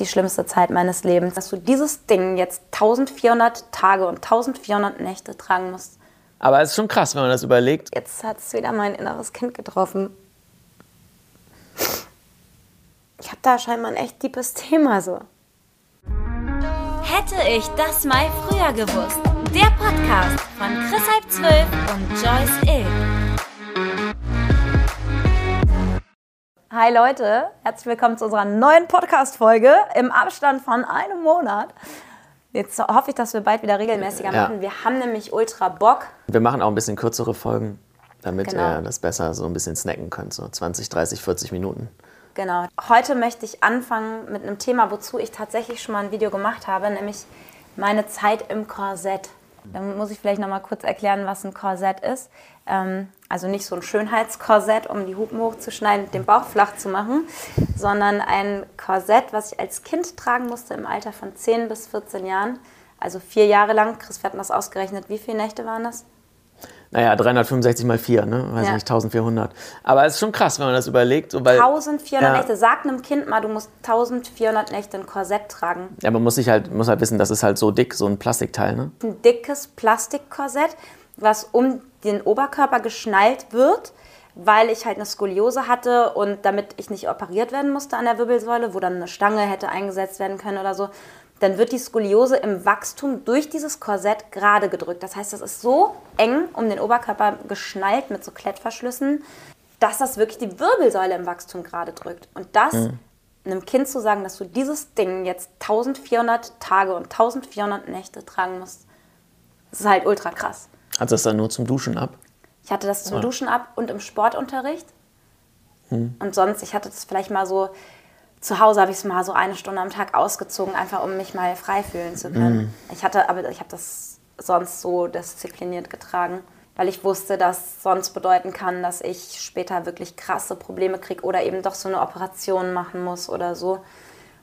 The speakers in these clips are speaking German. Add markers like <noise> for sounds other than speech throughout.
die schlimmste Zeit meines Lebens, dass du dieses Ding jetzt 1400 Tage und 1400 Nächte tragen musst. Aber es ist schon krass, wenn man das überlegt. Jetzt hat es wieder mein inneres Kind getroffen. Ich habe da scheinbar ein echt deepes Thema so. Hätte ich das mal früher gewusst. Der Podcast von Chris Halb 12 und Joyce Ill. Hi Leute, herzlich willkommen zu unserer neuen Podcast-Folge im Abstand von einem Monat. Jetzt hoffe ich, dass wir bald wieder regelmäßiger Ja. machen. Wir haben nämlich ultra Bock. Wir machen auch ein bisschen kürzere Folgen, damit Genau. ihr das besser so ein bisschen snacken könnt. So 20, 30, 40 Minuten. Genau. Heute möchte ich anfangen mit einem Thema, wozu ich tatsächlich schon mal ein Video gemacht habe, nämlich meine Zeit im Korsett. Dann muss ich vielleicht noch mal kurz erklären, was ein Korsett ist. Ähm, also nicht so ein Schönheitskorsett, um die Hupen hochzuschneiden und den Bauch flach zu machen, sondern ein Korsett, was ich als Kind tragen musste im Alter von 10 bis 14 Jahren. Also vier Jahre lang. Chris, wir hatten das ausgerechnet. Wie viele Nächte waren das? Naja, 365 mal 4, ne? Weiß Ja. nicht, 1400. Aber es ist schon krass, wenn man das überlegt. So, weil, 1400 ja. Nächte. Sag einem Kind mal, du musst 1400 Nächte ein Korsett tragen. Ja, man muss sich halt, muss halt wissen, das ist halt so dick, so ein Plastikteil, ne? ein dickes Plastikkorsett, was um den Oberkörper geschnallt wird, weil ich halt eine Skoliose hatte und damit ich nicht operiert werden musste an der Wirbelsäule, wo dann eine Stange hätte eingesetzt werden können oder so, dann wird die Skoliose im Wachstum durch dieses Korsett gerade gedrückt. Das heißt, das ist so eng um den Oberkörper geschnallt mit so Klettverschlüssen, dass das wirklich die Wirbelsäule im Wachstum gerade drückt. Und das einem Kind zu sagen, dass du dieses Ding jetzt 1400 Tage und 1400 Nächte tragen musst, ist halt ultra krass. Hat das dann nur zum Duschen ab? Ich hatte das zum Ja. Duschen ab und im Sportunterricht. Und sonst, ich hatte das vielleicht mal so, zu Hause habe ich es mal so eine Stunde am Tag ausgezogen, einfach um mich mal frei fühlen zu können. Ich hatte, aber ich habe das sonst so diszipliniert getragen, weil ich wusste, dass sonst bedeuten kann, dass ich später wirklich krasse Probleme kriege oder eben doch so eine Operation machen muss oder so.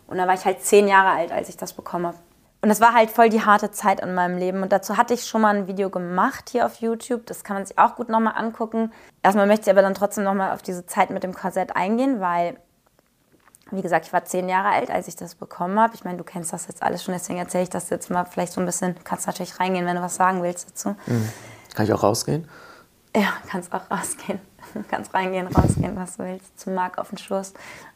Und da war ich halt zehn Jahre alt, als ich das bekommen habe. Und das war halt voll die harte Zeit in meinem Leben. Und dazu hatte ich schon mal ein Video gemacht hier auf YouTube. Das kann man sich auch gut nochmal angucken. Erstmal möchte ich aber dann trotzdem nochmal auf diese Zeit mit dem Korsett eingehen, weil, wie gesagt, ich war zehn Jahre alt, als ich das bekommen habe. Ich meine, du kennst das jetzt alles schon, deswegen erzähle ich das jetzt mal vielleicht so ein bisschen. Du kannst natürlich reingehen, wenn du was sagen willst dazu. Kann ich auch rausgehen? Ja, kannst auch rausgehen. <laughs> kannst reingehen, rausgehen, was du willst. Zum Marc auf den Schoß.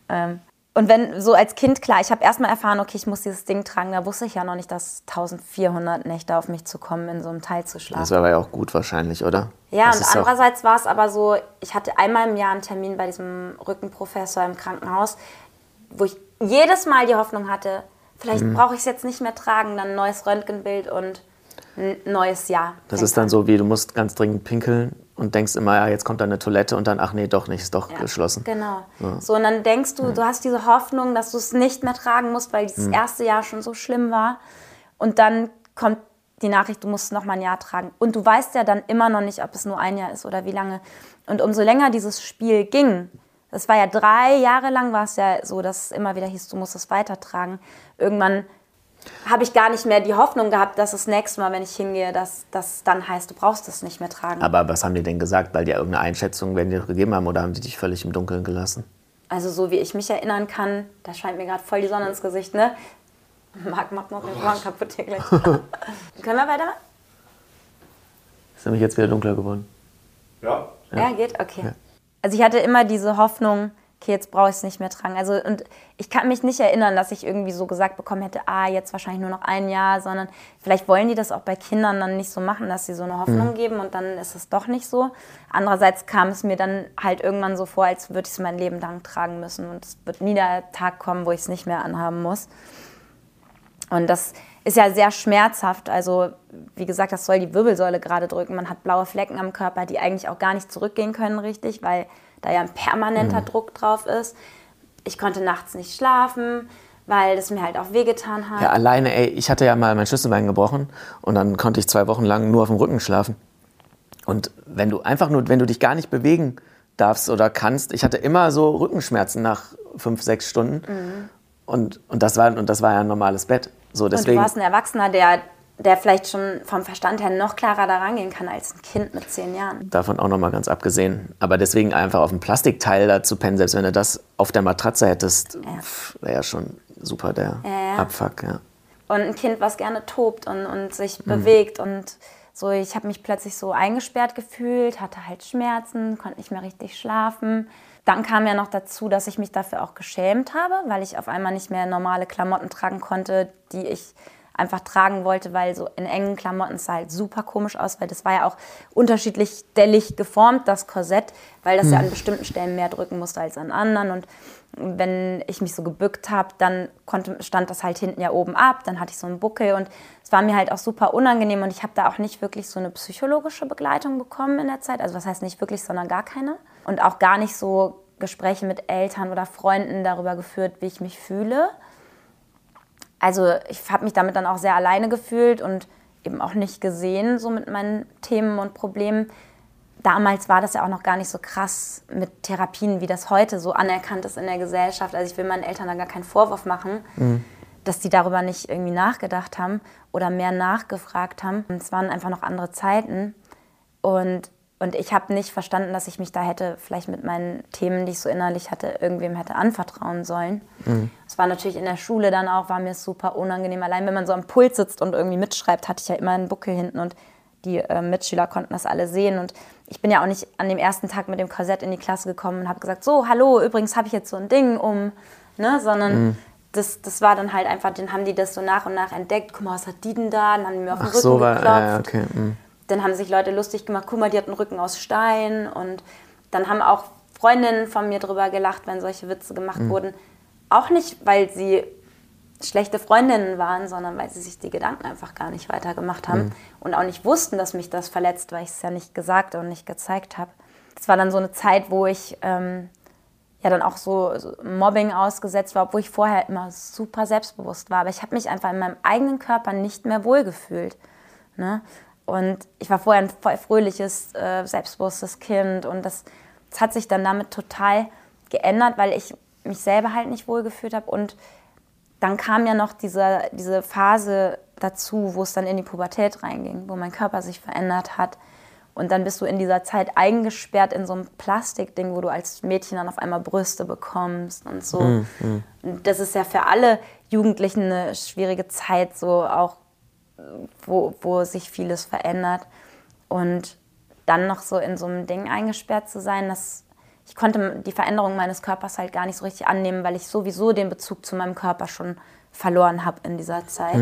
Ähm, und wenn so als Kind, klar, ich habe erstmal erfahren, okay, ich muss dieses Ding tragen. Da wusste ich ja noch nicht, dass 1400 Nächte auf mich zu kommen, in so einem Teil zu schlafen. Das wäre aber ja auch gut wahrscheinlich, oder? Ja, das und andererseits war es aber so, ich hatte einmal im Jahr einen Termin bei diesem Rückenprofessor im Krankenhaus, wo ich jedes Mal die Hoffnung hatte, vielleicht Mhm. brauche ich es jetzt nicht mehr tragen, dann ein neues Röntgenbild und ein neues Jahr. Das ist dann an. so, wie du musst ganz dringend pinkeln und denkst immer, ja, jetzt kommt da eine Toilette und dann, ach nee, doch nicht, ist doch Ja, geschlossen. Genau. So, und dann denkst du, du hast diese Hoffnung, dass du es nicht mehr tragen musst, weil dieses erste Jahr schon so schlimm war. Und dann kommt die Nachricht, du musst es noch mal ein Jahr tragen. Und du weißt ja dann immer noch nicht, ob es nur ein Jahr ist oder wie lange. Und umso länger dieses Spiel ging, das war ja drei Jahre lang, war es ja so, dass es immer wieder hieß, du musst es weitertragen. Irgendwann habe ich gar nicht mehr die Hoffnung gehabt, dass das nächste Mal, wenn ich hingehe, dass das dann heißt, du brauchst es nicht mehr tragen. Aber was haben die denn gesagt? Weil die ja irgendeine Einschätzung werden die gegeben haben oder haben die dich völlig im Dunkeln gelassen? Also so wie ich mich erinnern kann, da scheint mir gerade voll die Sonne ins Gesicht, ne? <laughs> Marc macht noch den Vorhang kaputt hier gleich. <laughs> Können wir weitermachen? Ist nämlich jetzt wieder dunkler geworden. Ja. Ja, geht? Okay. Ja. Also ich hatte immer diese Hoffnung, okay, jetzt brauche ich es nicht mehr tragen. Also und ich kann mich nicht erinnern, dass ich irgendwie so gesagt bekommen hätte, ah, jetzt wahrscheinlich nur noch ein Jahr, sondern vielleicht wollen die das auch bei Kindern dann nicht so machen, dass sie so eine Hoffnung geben und dann ist es doch nicht so. Andererseits kam es mir dann halt irgendwann so vor, als würde ich es mein Leben lang tragen müssen und es wird nie der Tag kommen, wo ich es nicht mehr anhaben muss. Und das ist ja sehr schmerzhaft. Also, wie gesagt, das soll die Wirbelsäule gerade drücken. Man hat blaue Flecken am Körper, die eigentlich auch gar nicht zurückgehen können, richtig, weil da ja ein permanenter Druck drauf ist. Ich konnte nachts nicht schlafen, weil das mir halt auch wehgetan hat. Ja, alleine, ey, ich hatte ja mal mein Schlüsselbein gebrochen und dann konnte ich zwei Wochen lang nur auf dem Rücken schlafen. Und wenn du einfach nur, wenn du dich gar nicht bewegen darfst oder kannst, ich hatte immer so Rückenschmerzen nach fünf, sechs Stunden. Und, und, das war, und das war ja ein normales Bett. So, Und du deswegen, warst ein Erwachsener, der, der vielleicht schon vom Verstand her noch klarer da rangehen kann als ein Kind mit zehn Jahren. davon auch nochmal ganz abgesehen. Aber deswegen einfach auf dem Plastikteil da zu pennen, selbst wenn du das auf der Matratze hättest, wäre ja schon super der Ja, ja. Abfuck, ja. Und ein Kind, was gerne tobt und, und sich bewegt und so, ich habe mich plötzlich so eingesperrt gefühlt, hatte halt Schmerzen, konnte nicht mehr richtig schlafen. Dann kam ja noch dazu, dass ich mich dafür auch geschämt habe, weil ich auf einmal nicht mehr normale Klamotten tragen konnte, die ich einfach tragen wollte, weil so in engen Klamotten sah halt super komisch aus, weil das war ja auch unterschiedlich stellig geformt, das Korsett, weil das ja an bestimmten Stellen mehr drücken musste als an anderen. Und wenn ich mich so gebückt habe, dann konnte, stand das halt hinten ja oben ab, dann hatte ich so einen Buckel und es war mir halt auch super unangenehm und ich habe da auch nicht wirklich so eine psychologische Begleitung bekommen in der Zeit. Also was heißt nicht wirklich, sondern gar keine. Und auch gar nicht so Gespräche mit Eltern oder Freunden darüber geführt, wie ich mich fühle also ich habe mich damit dann auch sehr alleine gefühlt und eben auch nicht gesehen, so mit meinen Themen und Problemen. Damals war das ja auch noch gar nicht so krass mit Therapien, wie das heute so anerkannt ist in der Gesellschaft. Also ich will meinen Eltern da gar keinen Vorwurf machen, dass die darüber nicht irgendwie nachgedacht haben oder mehr nachgefragt haben. Es waren einfach noch andere Zeiten. Und und ich habe nicht verstanden, dass ich mich da hätte vielleicht mit meinen Themen, die ich so innerlich hatte, irgendwem hätte anvertrauen sollen. Es war natürlich in der Schule dann auch, war mir super unangenehm. Allein wenn man so am Pult sitzt und irgendwie mitschreibt, hatte ich ja immer einen Buckel hinten und die äh, Mitschüler konnten das alle sehen. Und ich bin ja auch nicht an dem ersten Tag mit dem Korsett in die Klasse gekommen und habe gesagt, so, hallo, übrigens habe ich jetzt so ein Ding um, ne, sondern das, das war dann halt einfach, dann haben die das so nach und nach entdeckt. Guck mal, was hat die denn da? Dann haben die mir auf den Ach Rücken so, war, geklopft ja, okay. mm. dann haben sich Leute lustig gemacht, guck mal, die hat einen Rücken aus Stein. Und dann haben auch Freundinnen von mir drüber gelacht, wenn solche Witze gemacht wurden. Auch nicht, weil sie schlechte Freundinnen waren, sondern weil sie sich die Gedanken einfach gar nicht weiter gemacht haben und auch nicht wussten, dass mich das verletzt, weil ich es ja nicht gesagt und nicht gezeigt habe. Das war dann so eine Zeit, wo ich ähm, ja dann auch so, so Mobbing ausgesetzt war, obwohl ich vorher immer super selbstbewusst war. Aber ich habe mich einfach in meinem eigenen Körper nicht mehr wohlgefühlt. Ne? Und ich war vorher ein voll fröhliches, äh, selbstbewusstes Kind und das, das hat sich dann damit total geändert, weil ich mich selber halt nicht wohlgefühlt habe. Und dann kam ja noch diese, diese Phase dazu, wo es dann in die Pubertät reinging, wo mein Körper sich verändert hat. Und dann bist du in dieser Zeit eingesperrt in so einem Plastikding, wo du als Mädchen dann auf einmal Brüste bekommst und so. Und das ist ja für alle Jugendlichen eine schwierige Zeit, so auch wo, wo sich vieles verändert. Und dann noch so in so einem Ding eingesperrt zu sein, dass ich konnte die Veränderung meines Körpers halt gar nicht so richtig annehmen, weil ich sowieso den Bezug zu meinem Körper schon verloren habe in dieser Zeit.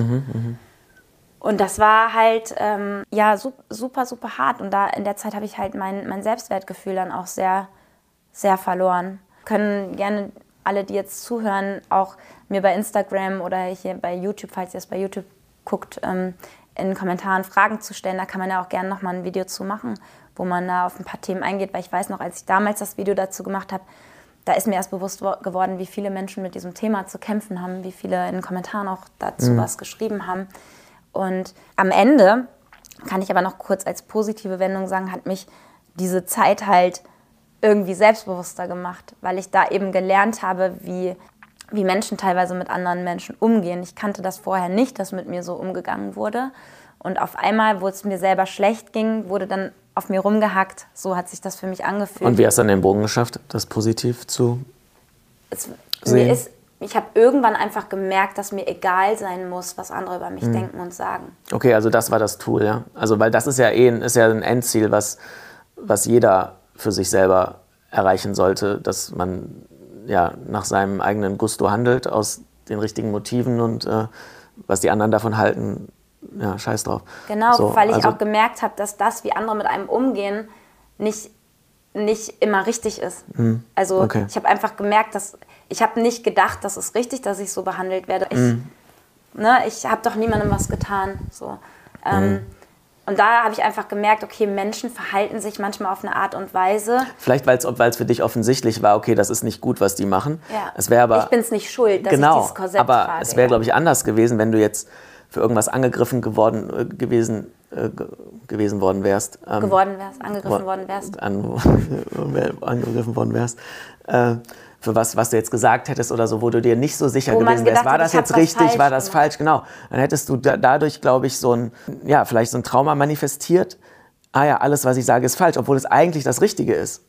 Und das war halt ähm, ja su- super, super hart. Und da in der Zeit habe ich halt mein, mein Selbstwertgefühl dann auch sehr, sehr verloren. Können gerne alle, die jetzt zuhören, auch mir bei Instagram oder hier bei YouTube, falls ihr es bei YouTube guckt, ähm, in den Kommentaren Fragen zu stellen. Da kann man ja auch gerne nochmal ein Video zu machen, wo man da auf ein paar Themen eingeht. Weil ich weiß noch, als ich damals das Video dazu gemacht habe, da ist mir erst bewusst wo- geworden, wie viele Menschen mit diesem Thema zu kämpfen haben, wie viele in den Kommentaren auch dazu was geschrieben haben. Und am Ende kann ich aber noch kurz als positive Wendung sagen, hat mich diese Zeit halt irgendwie selbstbewusster gemacht, weil ich da eben gelernt habe, wie, wie Menschen teilweise mit anderen Menschen umgehen. Ich kannte das vorher nicht, dass mit mir so umgegangen wurde. Und auf einmal, wo es mir selber schlecht ging, wurde dann auf mir rumgehackt. So hat sich das für mich angefühlt. Und wie hast du dann den Bogen geschafft, das positiv zu es, sehen? mir ist, ich habe irgendwann einfach gemerkt, dass mir egal sein muss, was andere über mich Hm. denken und sagen. Okay, also das war das Tool, ja. Also weil das ist ja eh ein, ist ja ein Endziel, was, was jeder für sich selber erreichen sollte, dass man ja nach seinem eigenen Gusto handelt, aus den richtigen Motiven und äh, was die anderen davon halten, ja, scheiß drauf. Genau, So, weil ich also- auch gemerkt habe, dass das, wie andere mit einem umgehen, nicht, nicht immer richtig ist. Also Hm, okay. ich habe einfach gemerkt, dass ich habe nicht gedacht, das ist richtig, dass ich so behandelt werde. Ich, Hm. ne, ich habe doch niemandem was getan. So. Ähm, Hm. Und da habe ich einfach gemerkt, okay, Menschen verhalten sich manchmal auf eine Art und Weise. Vielleicht, weil es für dich offensichtlich war, okay, das ist nicht gut, was die machen. Ja. Es aber ich bin es nicht schuld, dass genau, ich dieses Korsett aber trage. es wäre, ja. glaube ich, anders gewesen, wenn du jetzt für irgendwas angegriffen geworden äh, gewesen äh, ge- gewesen worden wärst. Ähm, geworden wärst, angegriffen wo- worden wärst. An, <laughs> angegriffen worden wärst. Äh, für was, was du jetzt gesagt hättest oder so, wo du dir nicht so sicher Wo gewesen wärst. War das jetzt richtig, war das falsch? Genau. Dann hättest du da, dadurch, glaube ich, so ein, ja, vielleicht so ein Trauma manifestiert. Ah ja, alles, was ich sage, ist falsch, obwohl es eigentlich das Richtige ist.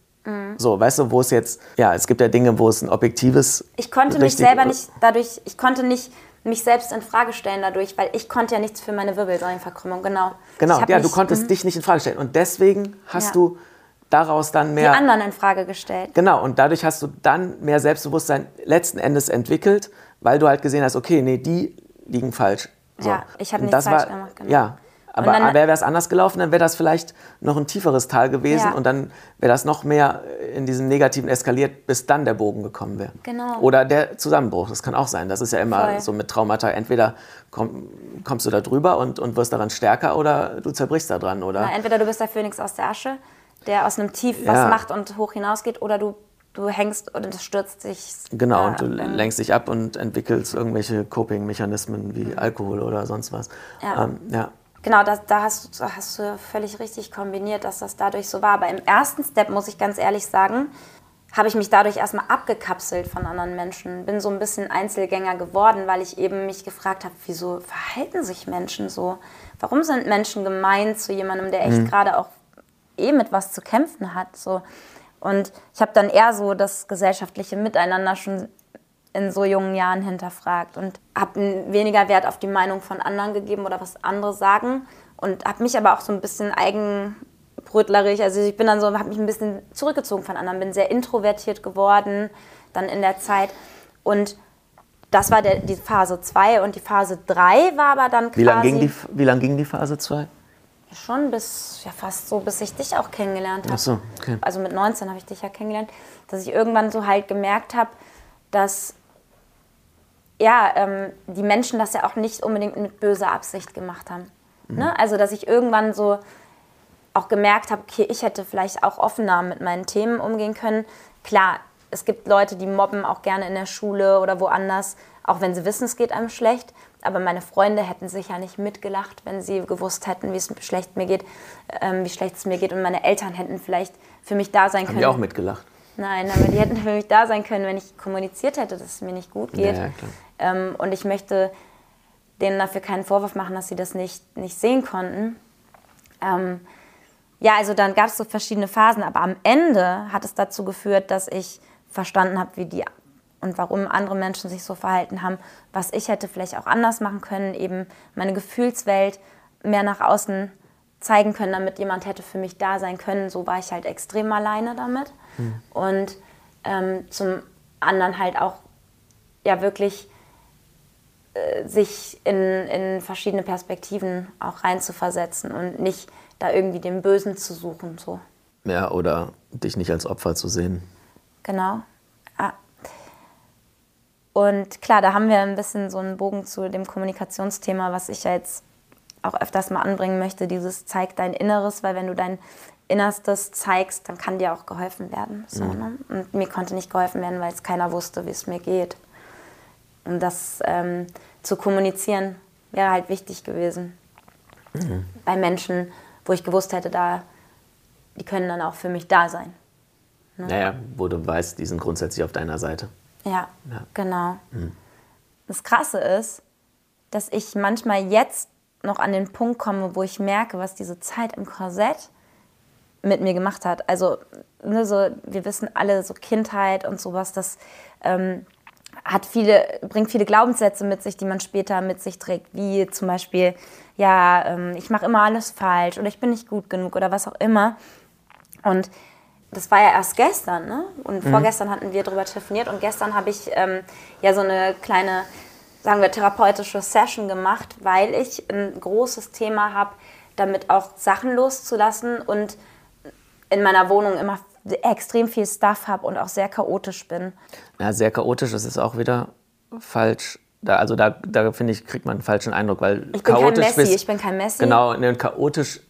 So, weißt du, wo es jetzt, ja, es gibt ja Dinge, wo es ein objektives. Ich konnte mich selber nicht dadurch, ich konnte nicht mich selbst in Frage stellen dadurch, weil ich konnte ja nichts für meine Wirbelsäulenverkrümmung, genau. Genau, ja, du mich- konntest mhm, dich nicht in Frage stellen. Und deswegen hast Ja. du daraus dann die mehr. anderen in Frage gestellt. Genau, und dadurch hast du dann mehr Selbstbewusstsein letzten Endes entwickelt, weil du halt gesehen hast, okay, nee, die liegen falsch. So. Ja, ich hab Und nichts falsch war, gemacht, genau. Ja, aber wäre es anders gelaufen, dann wäre das vielleicht noch ein tieferes Tal gewesen Ja. und dann wäre das noch mehr in diesem Negativen eskaliert, bis dann der Bogen gekommen wäre. Genau. Oder der Zusammenbruch, das kann auch sein. Das ist ja immer Voll. so mit Traumata, entweder komm, kommst du da drüber und, und wirst daran stärker oder du zerbrichst da dran, oder? Na, entweder du bist der Phönix aus der Asche, der aus einem Tief Ja. was macht und hoch hinausgeht, oder du, du hängst und es stürzt dich. Genau, äh, und du lenkst dich ab und entwickelst irgendwelche Coping-Mechanismen wie Alkohol oder sonst was. Ja. Ähm, ja. Genau, das, da, hast, hast du völlig richtig kombiniert, dass das dadurch so war. Aber im ersten Step, muss ich ganz ehrlich sagen, habe ich mich dadurch erstmal abgekapselt von anderen Menschen. Bin so ein bisschen Einzelgänger geworden, weil ich eben mich gefragt habe, wieso verhalten sich Menschen so? Warum sind Menschen gemein zu jemandem, der echt gerade auch eh mit was zu kämpfen hat? So. Und ich habe dann eher so das gesellschaftliche Miteinander schon in so jungen Jahren hinterfragt und habe weniger Wert auf die Meinung von anderen gegeben oder was andere sagen und habe mich aber auch so ein bisschen eigenbrötlerisch, also ich bin dann so, habe mich ein bisschen zurückgezogen von anderen, bin sehr introvertiert geworden dann in der Zeit und das war der, die Phase 2 und die Phase 3 war aber dann quasi Wie lange ging, die, wie lang ging die Phase 2? schon bis, ja fast so, bis ich dich auch kennengelernt habe. Ach so, okay. Also mit 19 habe ich dich ja kennengelernt, dass ich irgendwann so halt gemerkt habe, dass ja, ähm, die Menschen das ja auch nicht unbedingt mit böser Absicht gemacht haben. Ne? Also, dass ich irgendwann so auch gemerkt habe, okay, ich hätte vielleicht auch offener mit meinen Themen umgehen können. Klar, es gibt Leute, die mobben auch gerne in der Schule oder woanders, auch wenn sie wissen, es geht einem schlecht. Aber meine Freunde hätten sicher nicht mitgelacht, wenn sie gewusst hätten, wie es schlecht mir geht, ähm, wie schlecht es mir geht. Und meine Eltern hätten vielleicht für mich da sein Haben können. die auch mitgelacht? Nein, aber die hätten <laughs> für mich da sein können, wenn ich kommuniziert hätte, dass es mir nicht gut geht. Ja, ähm, und ich möchte denen dafür keinen Vorwurf machen, dass sie das nicht, nicht sehen konnten. Ähm, ja, also dann gab es so verschiedene Phasen, aber am Ende hat es dazu geführt, dass ich verstanden habe, wie die und warum andere Menschen sich so verhalten haben, was ich hätte vielleicht auch anders machen können, eben meine Gefühlswelt mehr nach außen zeigen können, damit jemand hätte für mich da sein können. So war ich halt extrem alleine damit. Und ähm, zum anderen halt auch ja wirklich äh, sich in, in verschiedene Perspektiven auch reinzuversetzen und nicht da irgendwie den Bösen zu suchen. So. Ja, oder dich nicht als Opfer zu sehen. Genau. Ja. Und klar, da haben wir ein bisschen so einen Bogen zu dem Kommunikationsthema, was ich ja jetzt auch öfters mal anbringen möchte, dieses zeig dein Inneres, weil wenn du dein Innerstes zeigst, dann kann dir auch geholfen werden. So, ne? Und mir konnte nicht geholfen werden, weil es keiner wusste, wie es mir geht. Und das ähm, zu kommunizieren wäre halt wichtig gewesen. Bei Menschen, wo ich gewusst hätte, da, die können dann auch für mich da sein. Naja, wo du weißt, die sind grundsätzlich auf deiner Seite. Ja, Ja. genau. Das Krasse ist, dass ich manchmal jetzt noch an den Punkt komme, wo ich merke, was diese Zeit im Korsett mit mir gemacht hat. Also, ne, so, wir wissen alle, so Kindheit und sowas, das ähm, hat viele, bringt viele Glaubenssätze mit sich, die man später mit sich trägt, wie zum Beispiel, ja, ähm, ich mache immer alles falsch oder ich bin nicht gut genug oder was auch immer. Und das war ja erst gestern, ne? Und vorgestern hatten wir darüber telefoniert und gestern habe ich ähm, ja so eine kleine, sagen wir, therapeutische Session gemacht, weil ich ein großes Thema habe, damit auch Sachen loszulassen und in meiner Wohnung immer extrem viel Stuff habe und auch sehr chaotisch bin. Ja, sehr chaotisch, das ist auch wieder falsch. Da, also da, da finde ich, kriegt man einen falschen Eindruck, weil Ich bin kein chaotisch Messi, bist, ich bin kein Messi. Genau, ne, und chaotisch,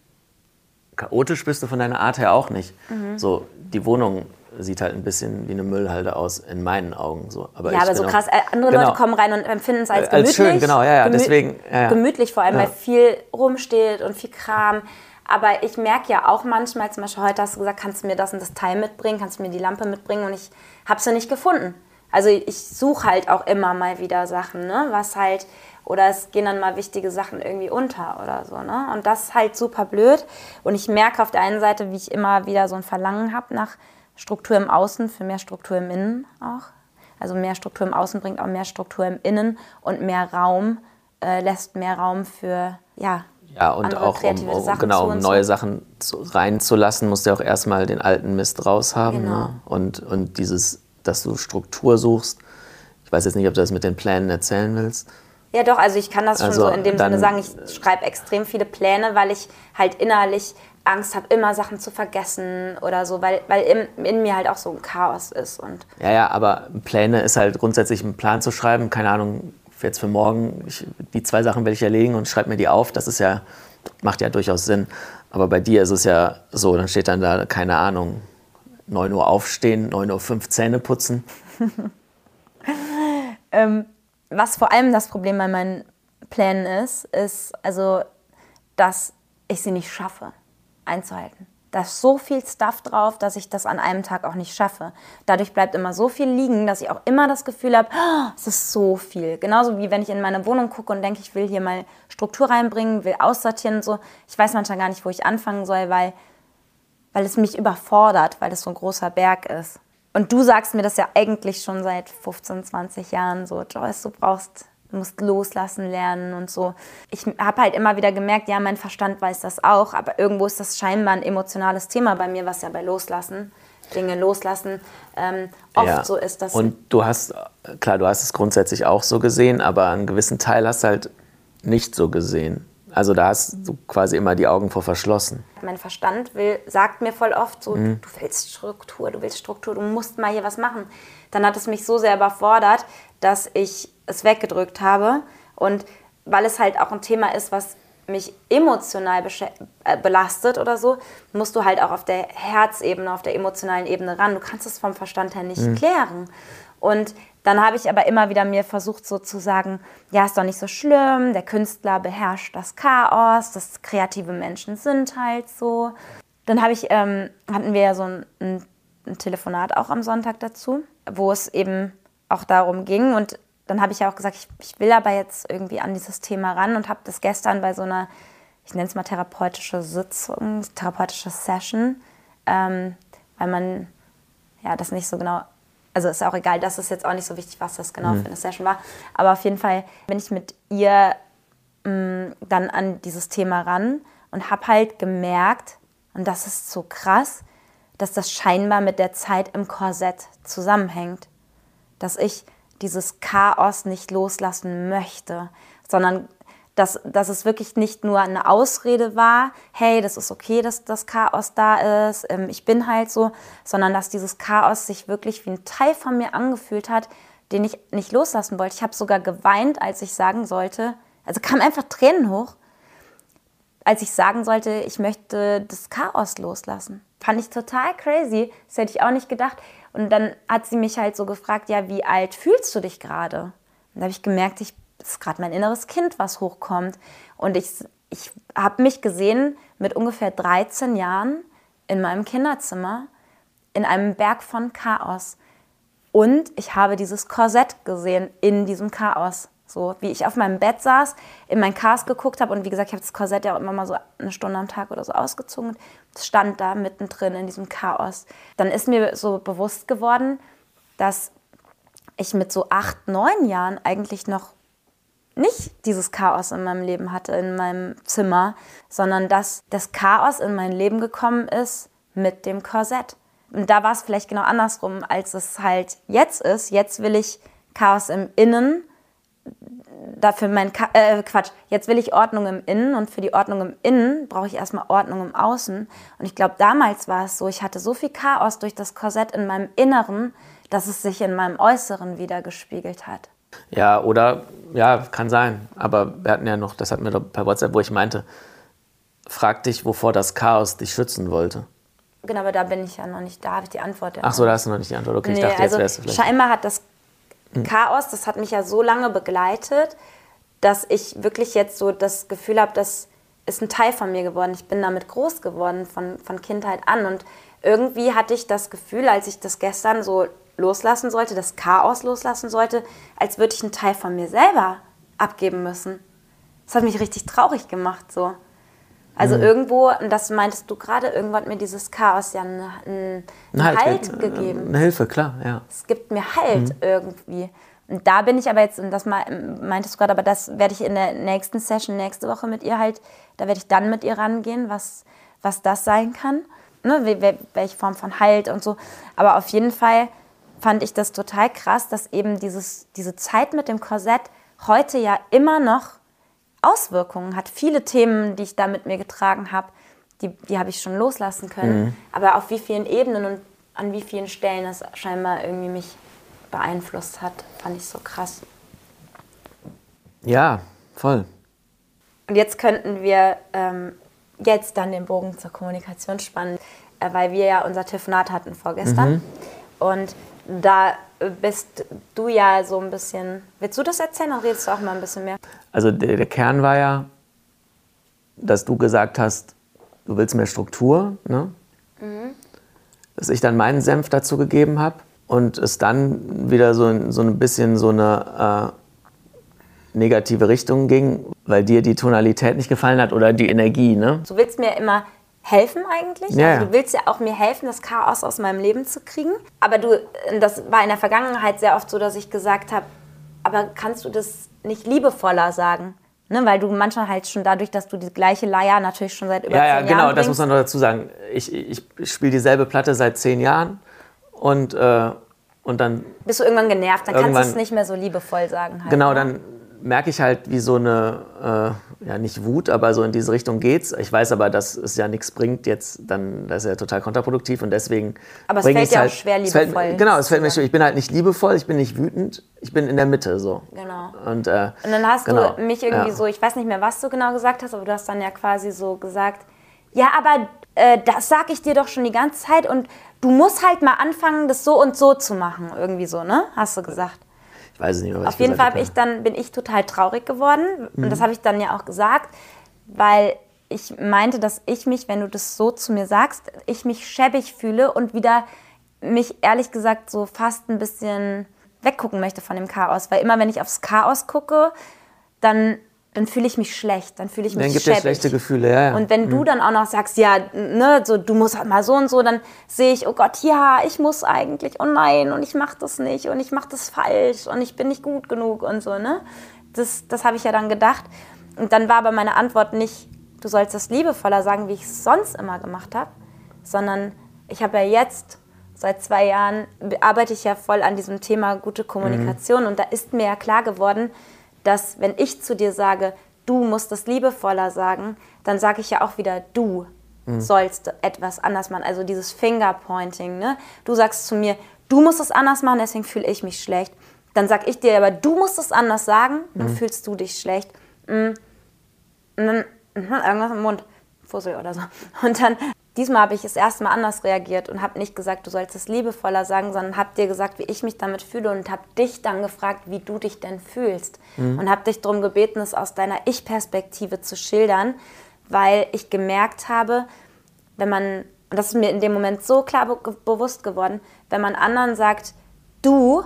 chaotisch bist du von deiner Art her auch nicht. Mhm. So, die Wohnung sieht halt ein bisschen wie eine Müllhalde aus, in meinen Augen. So. Aber Ja, aber so krass, äh, andere genau. Leute kommen rein und empfinden es als Äh, als gemütlich. schön, genau, ja, ja, Gemü- deswegen, ja, ja. Gemütlich vor allem, Ja. weil viel rumsteht und viel Kram. Aber ich merke ja auch manchmal, zum Beispiel heute hast du gesagt, kannst du mir das und das Teil mitbringen, kannst du mir die Lampe mitbringen und ich habe es ja nicht gefunden. Also ich suche halt auch immer mal wieder Sachen, ne? was halt, oder es gehen dann mal wichtige Sachen irgendwie unter oder so. Ne? Und das ist halt super blöd. Und ich merke auf der einen Seite, wie ich immer wieder so ein Verlangen habe nach Struktur im Außen für mehr Struktur im Innen auch. Also mehr Struktur im Außen bringt auch mehr Struktur im Innen und mehr Raum äh, lässt mehr Raum für ja, ja, und auch um, um genau, um neue. Sachen zu, reinzulassen, musst du ja auch erstmal den alten Mist raushaben. Genau. Ne? Und, und dieses, dass du Struktur suchst. Ich weiß jetzt nicht, ob du das mit den Plänen erzählen willst. Ja, doch, also ich kann das also schon so in dem Sinne sagen, ich schreibe extrem viele Pläne, weil ich halt innerlich Angst habe, immer Sachen zu vergessen oder so, weil, weil in, in, mir halt auch so ein Chaos ist. Und ja, ja, aber Pläne ist halt grundsätzlich einen Plan zu schreiben, keine Ahnung, jetzt für morgen, ich, die zwei Sachen will ich erlegen und schreibe mir die auf, das ist ja, macht ja durchaus Sinn. Aber bei dir ist es ja so, dann steht dann da, keine Ahnung, 9 Uhr aufstehen, 9 Uhr 5 Zähne putzen. <laughs> ähm, was vor allem das Problem bei meinen Plänen ist, ist also, dass ich sie nicht schaffe einzuhalten. Da ist so viel Stuff drauf, dass ich das an einem Tag auch nicht schaffe. Dadurch bleibt immer so viel liegen, dass ich auch immer das Gefühl habe, oh, es ist so viel. Genauso wie wenn ich in meine Wohnung gucke und denke, ich will hier mal Struktur reinbringen, will aussortieren und so. Ich weiß manchmal gar nicht, wo ich anfangen soll, weil, weil es mich überfordert, weil es so ein großer Berg ist. Und du sagst mir das ja eigentlich schon seit 15, 20 Jahren so, Joyce, du brauchst du musst loslassen lernen und so. Ich habe halt immer wieder gemerkt, ja, mein Verstand weiß das auch, aber irgendwo ist das scheinbar ein emotionales Thema bei mir, was ja bei Loslassen, Dinge loslassen, ähm, oft ja. so ist. Dass und du hast, klar, du hast es grundsätzlich auch so gesehen, aber einen gewissen Teil hast du halt nicht so gesehen. Also da hast du quasi immer die Augen vor verschlossen. Mein Verstand will, sagt mir voll oft so, mhm. du willst Struktur, du willst Struktur, du musst mal hier was machen. Dann hat es mich so sehr überfordert, dass ich es weggedrückt habe. Und weil es halt auch ein Thema ist, was mich emotional äh, belastet oder so, musst du halt auch auf der Herzebene, auf der emotionalen Ebene ran. Du kannst es vom Verstand her nicht mhm. klären. Und dann habe ich aber immer wieder mir versucht so zu sagen, ja, ist doch nicht so schlimm, der Künstler beherrscht das Chaos, das kreative Menschen sind halt so. Dann habe ich, ähm, hatten wir ja so ein, ein, ein Telefonat auch am Sonntag dazu, wo es eben auch darum ging und dann habe ich ja auch gesagt, ich, ich, will aber jetzt irgendwie an dieses Thema ran und habe das gestern bei so einer, ich nenne es mal therapeutische Sitzung, therapeutische Session, ähm, weil man ja das nicht so genau, also ist auch egal, das ist jetzt auch nicht so wichtig, was das genau mhm. für eine Session war, aber auf jeden Fall bin ich mit ihr mh, mm, dann an dieses Thema ran und habe halt gemerkt, und das ist so krass, dass das scheinbar mit der Zeit im Korsett zusammenhängt. Dass ich dieses Chaos nicht loslassen möchte, sondern dass, dass es wirklich nicht nur eine Ausrede war, hey, das ist okay, dass das Chaos da ist, ähm, ich bin halt so, sondern dass dieses Chaos sich wirklich wie ein Teil von mir angefühlt hat, den ich nicht loslassen wollte. Ich habe sogar geweint, als ich sagen sollte, also kam einfach Tränen hoch, als ich sagen sollte, ich möchte das Chaos loslassen. Fand ich total crazy. Das hätte ich auch nicht gedacht. Und dann hat sie mich halt so gefragt, ja, wie alt fühlst du dich gerade? Und da habe ich gemerkt, ich, das ist gerade mein inneres Kind, was hochkommt. Und ich, ich habe mich gesehen mit ungefähr 13 Jahren in meinem Kinderzimmer in einem Berg von Chaos. Und ich habe dieses Korsett gesehen in diesem Chaos. So wie ich auf meinem Bett saß, in mein Cast geguckt habe und wie gesagt, ich habe das Korsett ja auch immer mal so eine Stunde am Tag oder so ausgezogen. Stand da mittendrin in diesem Chaos. Dann ist mir so bewusst geworden, dass ich mit so acht, neun Jahren eigentlich noch nicht dieses Chaos in meinem Leben hatte, in meinem Zimmer, sondern dass das Chaos in mein Leben gekommen ist mit dem Korsett. Und da war es vielleicht genau andersrum, als es halt jetzt ist. Jetzt will ich Chaos im Innen dafür mein Ka äh, Quatsch, jetzt will ich Ordnung im Innen und für die Ordnung im Innen brauche ich erstmal Ordnung im Außen. Und ich glaube, damals war es so, ich hatte so viel Chaos durch das Korsett in meinem Inneren, dass es sich in meinem Äußeren wieder gespiegelt hat. Ja, oder, ja, kann sein. Aber wir hatten ja noch, das hatten wir doch per WhatsApp, wo ich meinte, frag dich, wovor das Chaos dich schützen wollte. Genau, aber da bin ich ja noch nicht, da habe ich die Antwort. Ja Ach so, da hast du noch nicht die Antwort. Okay, nee, ich dachte, also jetzt wärst du vielleicht. Scheinbar hat das. Chaos, das hat mich ja so lange begleitet, dass ich wirklich jetzt so das Gefühl habe, das ist ein Teil von mir geworden. Ich bin damit groß geworden von, von Kindheit an. Und irgendwie hatte ich das Gefühl, als ich das gestern so loslassen sollte, das Chaos loslassen sollte, als würde ich einen Teil von mir selber abgeben müssen. Das hat mich richtig traurig gemacht so. Also irgendwo, und das meintest du gerade, irgendwo hat mir dieses Chaos ja einen, einen Ein Halt, Halt, äh, gegeben. Eine Hilfe, klar, ja. Es gibt mir Halt irgendwie. Und da bin ich aber jetzt, und das me- meintest du gerade, aber das werde ich in der nächsten Session nächste Woche mit ihr halt, da werde ich dann mit ihr rangehen, was, was das sein kann. Ne, wel- wel- welche Form von Halt und so. Aber auf jeden Fall fand ich das total krass, dass eben dieses, diese Zeit mit dem Korsett heute ja immer noch Auswirkungen hat. Viele Themen, die ich da mit mir getragen habe, die, die habe ich schon loslassen können. Aber auf wie vielen Ebenen und an wie vielen Stellen das scheinbar irgendwie mich beeinflusst hat, fand ich so krass. Ja, voll. Und jetzt könnten wir ähm, jetzt dann den Bogen zur Kommunikation spannen, äh, weil wir ja unser Telefonat hatten vorgestern. Und da bist du ja so ein bisschen. Willst du das erzählen? Dann redest du auch mal ein bisschen mehr. Also der, der Kern war ja, dass du gesagt hast, du willst mehr Struktur, ne? dass ich dann meinen Senf dazu gegeben habe und es dann wieder so, ein- so ein bisschen so eine äh, negative Richtung ging, weil dir die Tonalität nicht gefallen hat oder die Energie. Ne? Du willst mir immer helfen eigentlich. Ja, also ja. du willst ja auch mir helfen, das Chaos aus meinem Leben zu kriegen. Aber du, das war in der Vergangenheit sehr oft so, dass ich gesagt habe, aber kannst du das nicht liebevoller sagen? Ne, weil du manchmal halt schon dadurch, dass du die gleiche Leier natürlich schon seit über Ja, zehn ja, Jahren genau, das muss man noch dazu sagen. Ich, ich spiele dieselbe Platte seit zehn Jahren und, äh, und dann bist du irgendwann genervt, dann kannst du es nicht mehr so liebevoll sagen. Halt, Genau, ne? dann merke ich halt, wie so eine, äh, ja nicht Wut, aber so in diese Richtung geht's. Ich weiß aber, dass es ja nichts bringt jetzt, dann das ist ja total kontraproduktiv und deswegen. Aber es fällt ich's dir auch halt, schwer, es fällt, liebevoll Genau, es fällt mir schwer. Ich bin halt nicht liebevoll, ich bin nicht wütend, ich bin in der Mitte so. Genau. Und, äh, Und dann hast genau, du mich irgendwie ja. so, ich weiß nicht mehr, was du genau gesagt hast, aber du hast dann ja quasi so gesagt, ja, aber äh, das sag ich dir doch schon die ganze Zeit und du musst halt mal anfangen, das so und so zu machen, irgendwie so, ne? Hast du gesagt. Ich weiß nicht mehr, was Auf jeden Fall ich dann, bin ich total traurig geworden. Und Mhm. das habe ich dann ja auch gesagt, weil ich meinte, dass ich mich, wenn du das so zu mir sagst, ich mich schäbig fühle und wieder mich ehrlich gesagt so fast ein bisschen weggucken möchte von dem Chaos, weil immer wenn ich aufs Chaos gucke, dann dann fühle ich mich schlecht, dann fühle ich mich Dann gibt es schlechte Gefühle, ja, ja. Und wenn du dann auch noch sagst, ja, ne, so, du musst halt mal so und so, dann sehe ich, oh Gott, ja, ich muss eigentlich, oh nein, und ich mache das nicht und ich mache das falsch und ich bin nicht gut genug und so, ne? Das, das habe ich ja dann gedacht. Und dann war aber meine Antwort nicht, du sollst das liebevoller sagen, wie ich es sonst immer gemacht habe, sondern ich habe ja jetzt, seit zwei Jahren, arbeite ich ja voll an diesem Thema gute Kommunikation und da ist mir ja klar geworden, dass wenn ich zu dir sage, du musst das liebevoller sagen, dann sage ich ja auch wieder, du sollst etwas anders machen. Also dieses Fingerpointing. Ne? Du sagst zu mir, du musst es anders machen, deswegen fühle ich mich schlecht. Dann sag ich dir aber, du musst es anders sagen, dann fühlst du dich schlecht. Mm. Und dann mhm, irgendwas im Mund, Fussel oder so. Und dann, diesmal habe ich das erste Mal anders reagiert und habe nicht gesagt, du sollst es liebevoller sagen, sondern habe dir gesagt, wie ich mich damit fühle und habe dich dann gefragt, wie du dich denn fühlst. Und habe dich darum gebeten, es aus deiner Ich-Perspektive zu schildern, weil ich gemerkt habe, wenn man, und das ist mir in dem Moment so klar be bewusst geworden, wenn man anderen sagt, du,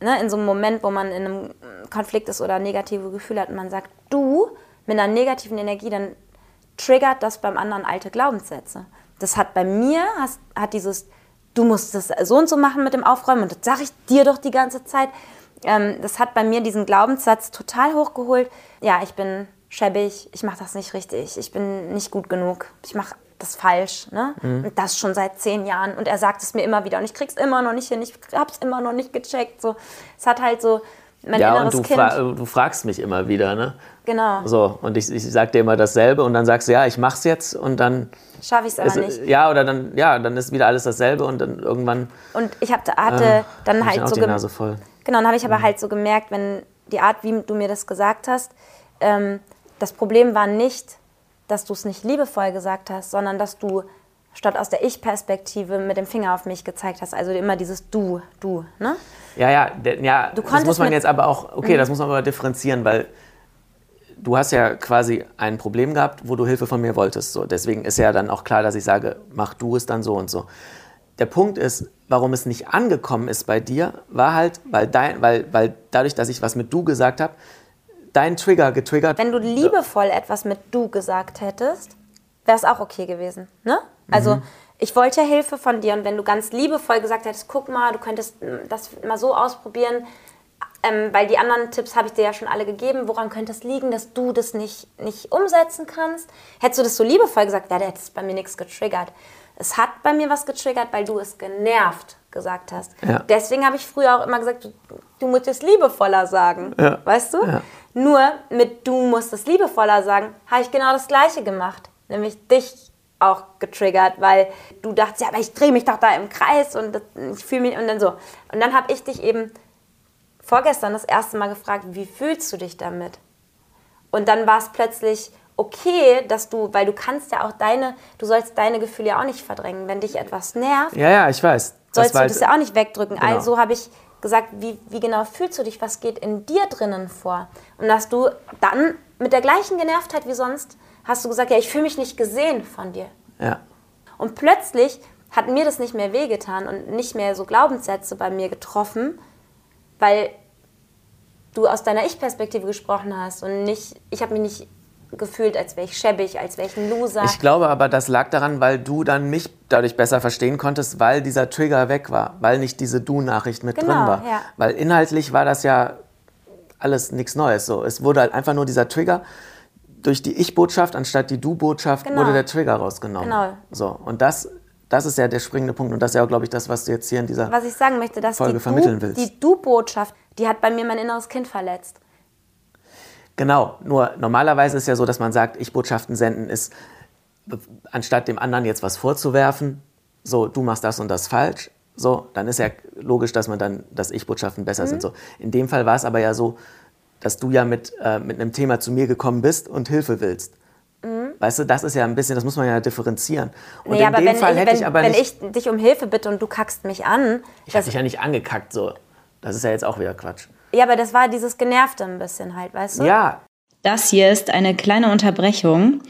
ne, in so einem Moment, wo man in einem Konflikt ist oder negative Gefühle hat und man sagt, du, mit einer negativen Energie, dann triggert das beim anderen alte Glaubenssätze. Das hat bei mir, has, hat dieses, du musst das so und so machen mit dem Aufräumen und das sage ich dir doch die ganze Zeit. Ähm, das hat bei mir diesen Glaubenssatz total hochgeholt. Ja, ich bin schäbig, ich mache das nicht richtig, ich bin nicht gut genug, ich mache das falsch. Ne? Und das schon seit zehn Jahren. Und er sagt es mir immer wieder und ich krieg's immer noch nicht hin, ich hab's immer noch nicht gecheckt. So. Es hat halt so mein ja, und inneres du, Kind. fra du fragst mich immer wieder, ne? Genau, So, und ich, ich sag dir immer dasselbe und dann sagst du, ja, ich mach's jetzt und dann schaffe ich es aber nicht. ja, oder dann, ja, dann ist wieder alles dasselbe und dann irgendwann Und ich hab, hatte dann hab ich halt auch so die Nase voll. Genau, dann habe ich aber halt so gemerkt, wenn die Art, wie du mir das gesagt hast, ähm, das Problem war nicht, dass du es nicht liebevoll gesagt hast, sondern dass du statt aus der Ich-Perspektive mit dem Finger auf mich gezeigt hast. Also immer dieses Du, Du, ne? Ja, ja, der, ja das konntest muss man Mhm. jetzt aber auch, okay, das muss man aber differenzieren, weil du hast ja quasi ein Problem gehabt, wo du Hilfe von mir wolltest. So. Deswegen ist ja dann auch klar, dass ich sage, mach du es dann so und so. Der Punkt ist, warum es nicht angekommen ist bei dir, war halt, weil, dein, weil, weil dadurch, dass ich was mit du gesagt habe, dein Trigger getriggert. Wenn du liebevoll etwas mit Du gesagt hättest, wäre es auch okay gewesen. Ne? Also ich wollte ja Hilfe von dir und wenn du ganz liebevoll gesagt hättest, guck mal, du könntest mm, das mal so ausprobieren, ähm, weil die anderen Tipps habe ich dir ja schon alle gegeben, woran könnte es liegen, dass du das nicht, nicht umsetzen kannst? Hättest du das so liebevoll gesagt, ja, da hätte es bei mir nichts getriggert. Es hat bei mir was getriggert, weil du es genervt gesagt hast. Ja. Deswegen habe ich früher auch immer gesagt, du, du musst es liebevoller sagen. Ja. Weißt du? Ja. Nur mit du musst es liebevoller sagen, habe ich genau das Gleiche gemacht. Nämlich dich auch getriggert, weil du dachtest, ja, aber ich drehe mich doch da im Kreis und das, ich fühle mich und dann so. Und dann habe ich dich eben vorgestern das erste Mal gefragt, wie fühlst du dich damit? Und dann war es plötzlich okay, dass du, weil du kannst ja auch deine, du sollst deine Gefühle ja auch nicht verdrängen. Wenn dich etwas nervt, Ja, ja, ich weiß. sollst war du das ja auch nicht wegdrücken. Genau. Also habe ich gesagt, wie, wie genau fühlst du dich, was geht in dir drinnen vor? Und dass du dann mit der gleichen Genervtheit wie sonst, hast du gesagt, ja, ich fühle mich nicht gesehen von dir. ja. Und plötzlich hat mir das nicht mehr wehgetan und nicht mehr so Glaubenssätze bei mir getroffen, weil du aus deiner Ich-Perspektive gesprochen hast und nicht, ich habe mich nicht gefühlt, als wäre ich schäbig, als wäre ich ein Loser. Ich glaube aber, das lag daran, weil du dann mich dadurch besser verstehen konntest, weil dieser Trigger weg war, weil nicht diese Du-Nachricht mit Genau, drin war. ja. Weil inhaltlich war das ja alles nichts Neues. So, es wurde halt einfach nur dieser Trigger durch die Ich-Botschaft anstatt die Du-Botschaft Genau. wurde der Trigger rausgenommen. Genau. So und das, das ist ja der springende Punkt und das ist ja, glaube ich, das, was du jetzt hier in dieser Was ich sagen möchte, dass Folge die vermitteln du, willst. die Du-Botschaft, die hat bei mir mein inneres Kind verletzt. Genau, nur normalerweise ist ja so, dass man sagt, ich Botschaften senden ist, anstatt dem anderen jetzt was vorzuwerfen, so, du machst das und das falsch, so, dann ist ja logisch, dass man dann, dass Ich-Botschaften besser Mhm. sind. So. In dem Fall war es aber ja so, dass du ja mit, äh, mit einem Thema zu mir gekommen bist und Hilfe willst. Weißt du, das ist ja ein bisschen, das muss man ja differenzieren. Und Mhm. Nee, in aber dem wenn, Fall ich, hätte wenn, ich aber wenn nicht. ich dich um Hilfe bitte und du kackst mich an, ich habe dich ja nicht angekackt, so. Das ist ja jetzt auch wieder Quatsch. ja, aber das war dieses Genervte ein bisschen halt, weißt du? Ja, Das hier ist eine kleine Unterbrechung.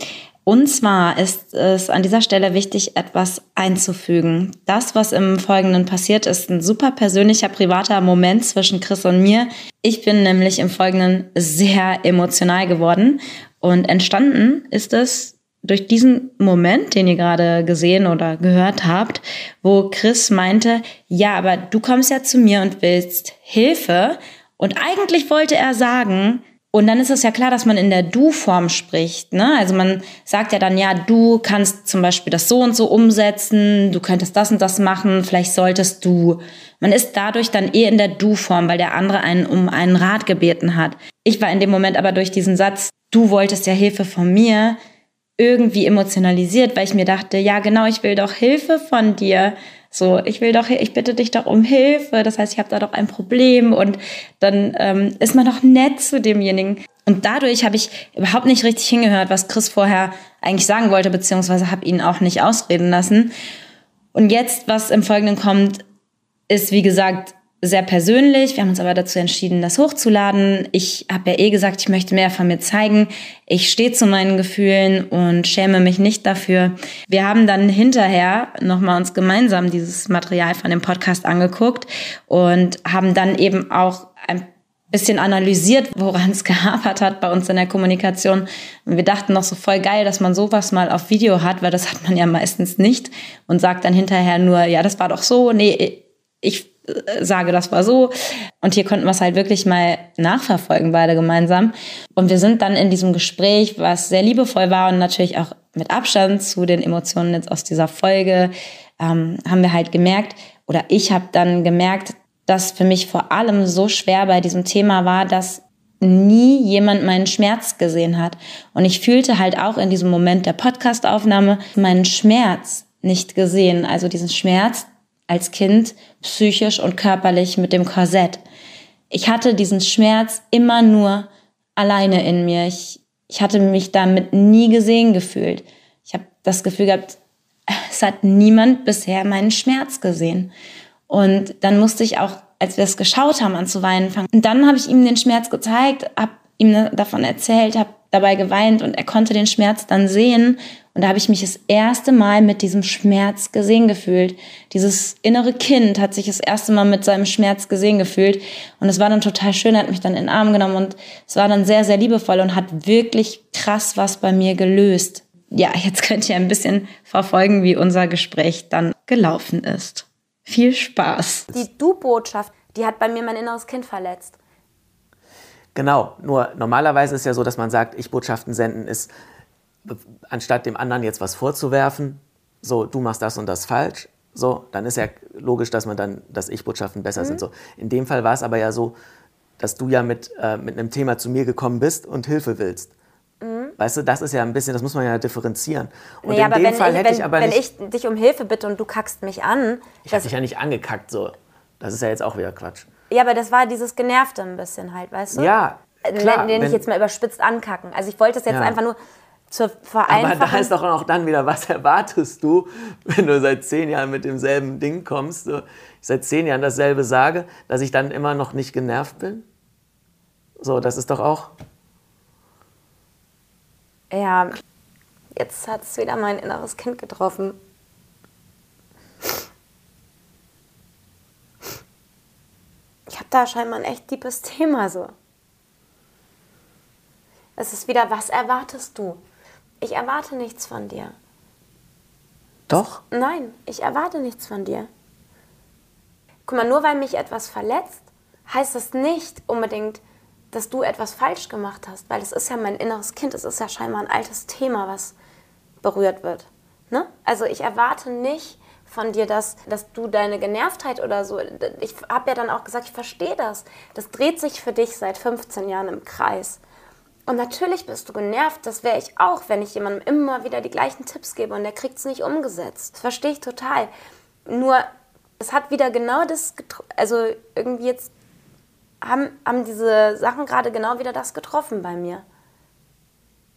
Und zwar ist es an dieser Stelle wichtig, etwas einzufügen. Das, was im Folgenden passiert, ist ein super persönlicher, privater Moment zwischen Chris und mir. Ich bin nämlich im Folgenden sehr emotional geworden. Und entstanden ist es durch diesen Moment, den ihr gerade gesehen oder gehört habt, wo Chris meinte, ja, aber du kommst ja zu mir und willst Hilfe. Und eigentlich wollte er sagen, und dann ist es ja klar, dass man in der Du-Form spricht. Ne? Also man sagt ja dann, ja, du kannst zum Beispiel das so und so umsetzen, du könntest das und das machen, vielleicht solltest du. Man ist dadurch dann eh in der Du-Form, weil der andere einen um einen Rat gebeten hat. Ich war in dem Moment aber durch diesen Satz, du wolltest ja Hilfe von mir, irgendwie emotionalisiert, weil ich mir dachte, ja genau, ich will doch Hilfe von dir. So, ich will doch, ich bitte dich doch um Hilfe. Das heißt, ich habe da doch ein Problem und dann ähm, ist man doch nett zu demjenigen. Und dadurch habe ich überhaupt nicht richtig hingehört, was Chris vorher eigentlich sagen wollte, beziehungsweise habe ihn auch nicht ausreden lassen. Und jetzt, was im Folgenden kommt, ist wie gesagt sehr persönlich. Wir haben uns aber dazu entschieden, das hochzuladen. Ich habe ja eh gesagt, ich möchte mehr von mir zeigen. Ich stehe zu meinen Gefühlen und schäme mich nicht dafür. Wir haben dann hinterher nochmal uns gemeinsam dieses Material von dem Podcast angeguckt und haben dann eben auch ein bisschen analysiert, woran es <laughs> gehapert hat bei uns in der Kommunikation. Und wir dachten noch so voll geil, dass man sowas mal auf Video hat, weil das hat man ja meistens nicht und sagt dann hinterher nur, ja, das war doch so, nee, ich sage, das war so. Und hier konnten wir es halt wirklich mal nachverfolgen, beide gemeinsam. Und wir sind dann in diesem Gespräch, was sehr liebevoll war und natürlich auch mit Abstand zu den Emotionen jetzt aus dieser Folge, ähm, haben wir halt gemerkt, oder ich habe dann gemerkt, dass für mich vor allem so schwer bei diesem Thema war, dass nie jemand meinen Schmerz gesehen hat. Und ich fühlte halt auch in diesem Moment der Podcastaufnahme meinen Schmerz nicht gesehen. Also diesen Schmerz als Kind psychisch und körperlich mit dem Korsett. Ich hatte diesen Schmerz immer nur alleine in mir. Ich, ich hatte mich damit nie gesehen gefühlt. Ich habe das Gefühl gehabt, es hat niemand bisher meinen Schmerz gesehen. Und dann musste ich auch, als wir es geschaut haben, an zu weinen fangen. Und dann habe ich ihm den Schmerz gezeigt, habe ihm davon erzählt, habe dabei geweint und er konnte den Schmerz dann sehen. Und da habe ich mich das erste Mal mit diesem Schmerz gesehen gefühlt. Dieses innere Kind hat sich das erste Mal mit seinem Schmerz gesehen gefühlt. Und es war dann total schön, er hat mich dann in den Arm genommen und es war dann sehr, sehr liebevoll und hat wirklich krass was bei mir gelöst. ja, jetzt könnt ihr ein bisschen verfolgen, wie unser Gespräch dann gelaufen ist. Viel Spaß. Die Du-Botschaft, die hat bei mir mein inneres Kind verletzt. Genau, nur normalerweise ist ja so, dass man sagt, ich Botschaften senden ist, anstatt dem anderen jetzt was vorzuwerfen, so, du machst das und das falsch, so, dann ist ja logisch, dass man dann, dass Ich-Botschaften besser mhm. sind. So. In dem Fall war es aber ja so, dass du ja mit, äh, mit einem Thema zu mir gekommen bist und Hilfe willst. Mhm. Weißt du, das ist ja ein bisschen, das muss man ja differenzieren. Und nee, in dem Fall ich, hätte wenn, ich aber wenn nicht. Wenn ich dich um Hilfe bitte und du kackst mich an. Ich habe dich ja nicht angekackt, so. Das ist ja jetzt auch wieder Quatsch. Ja, aber das war dieses Genervte ein bisschen halt, weißt du? Ja, äh, klar. Den ich jetzt mal überspitzt ankacken. Also ich wollte es jetzt ja. einfach nur zur Vereinfachung. Aber da ist doch auch dann wieder, was erwartest du, wenn du seit zehn Jahren mit demselben Ding kommst, ich seit zehn Jahren dasselbe sage, dass ich dann immer noch nicht genervt bin? So, das ist doch auch... Ja, jetzt hat es wieder mein inneres Kind getroffen. Ich habe da scheinbar ein echt deepes Thema so. Es ist wieder, was erwartest du? Ich erwarte nichts von dir. Doch? Nein, ich erwarte nichts von dir. Guck mal, nur weil mich etwas verletzt, heißt das nicht unbedingt, dass du etwas falsch gemacht hast, weil es ist ja mein inneres Kind, es ist ja scheinbar ein altes Thema, was berührt wird. Ne? Also ich erwarte nicht von dir, dass, dass du deine Genervtheit oder so, ich habe ja dann auch gesagt, ich verstehe das. Das dreht sich für dich seit 15 Jahren im Kreis. Und natürlich bist du genervt, das wäre ich auch, wenn ich jemandem immer wieder die gleichen Tipps gebe und der kriegt es nicht umgesetzt. Das verstehe ich total. Nur, es hat wieder genau das, also irgendwie jetzt haben, haben diese Sachen gerade genau wieder das getroffen bei mir.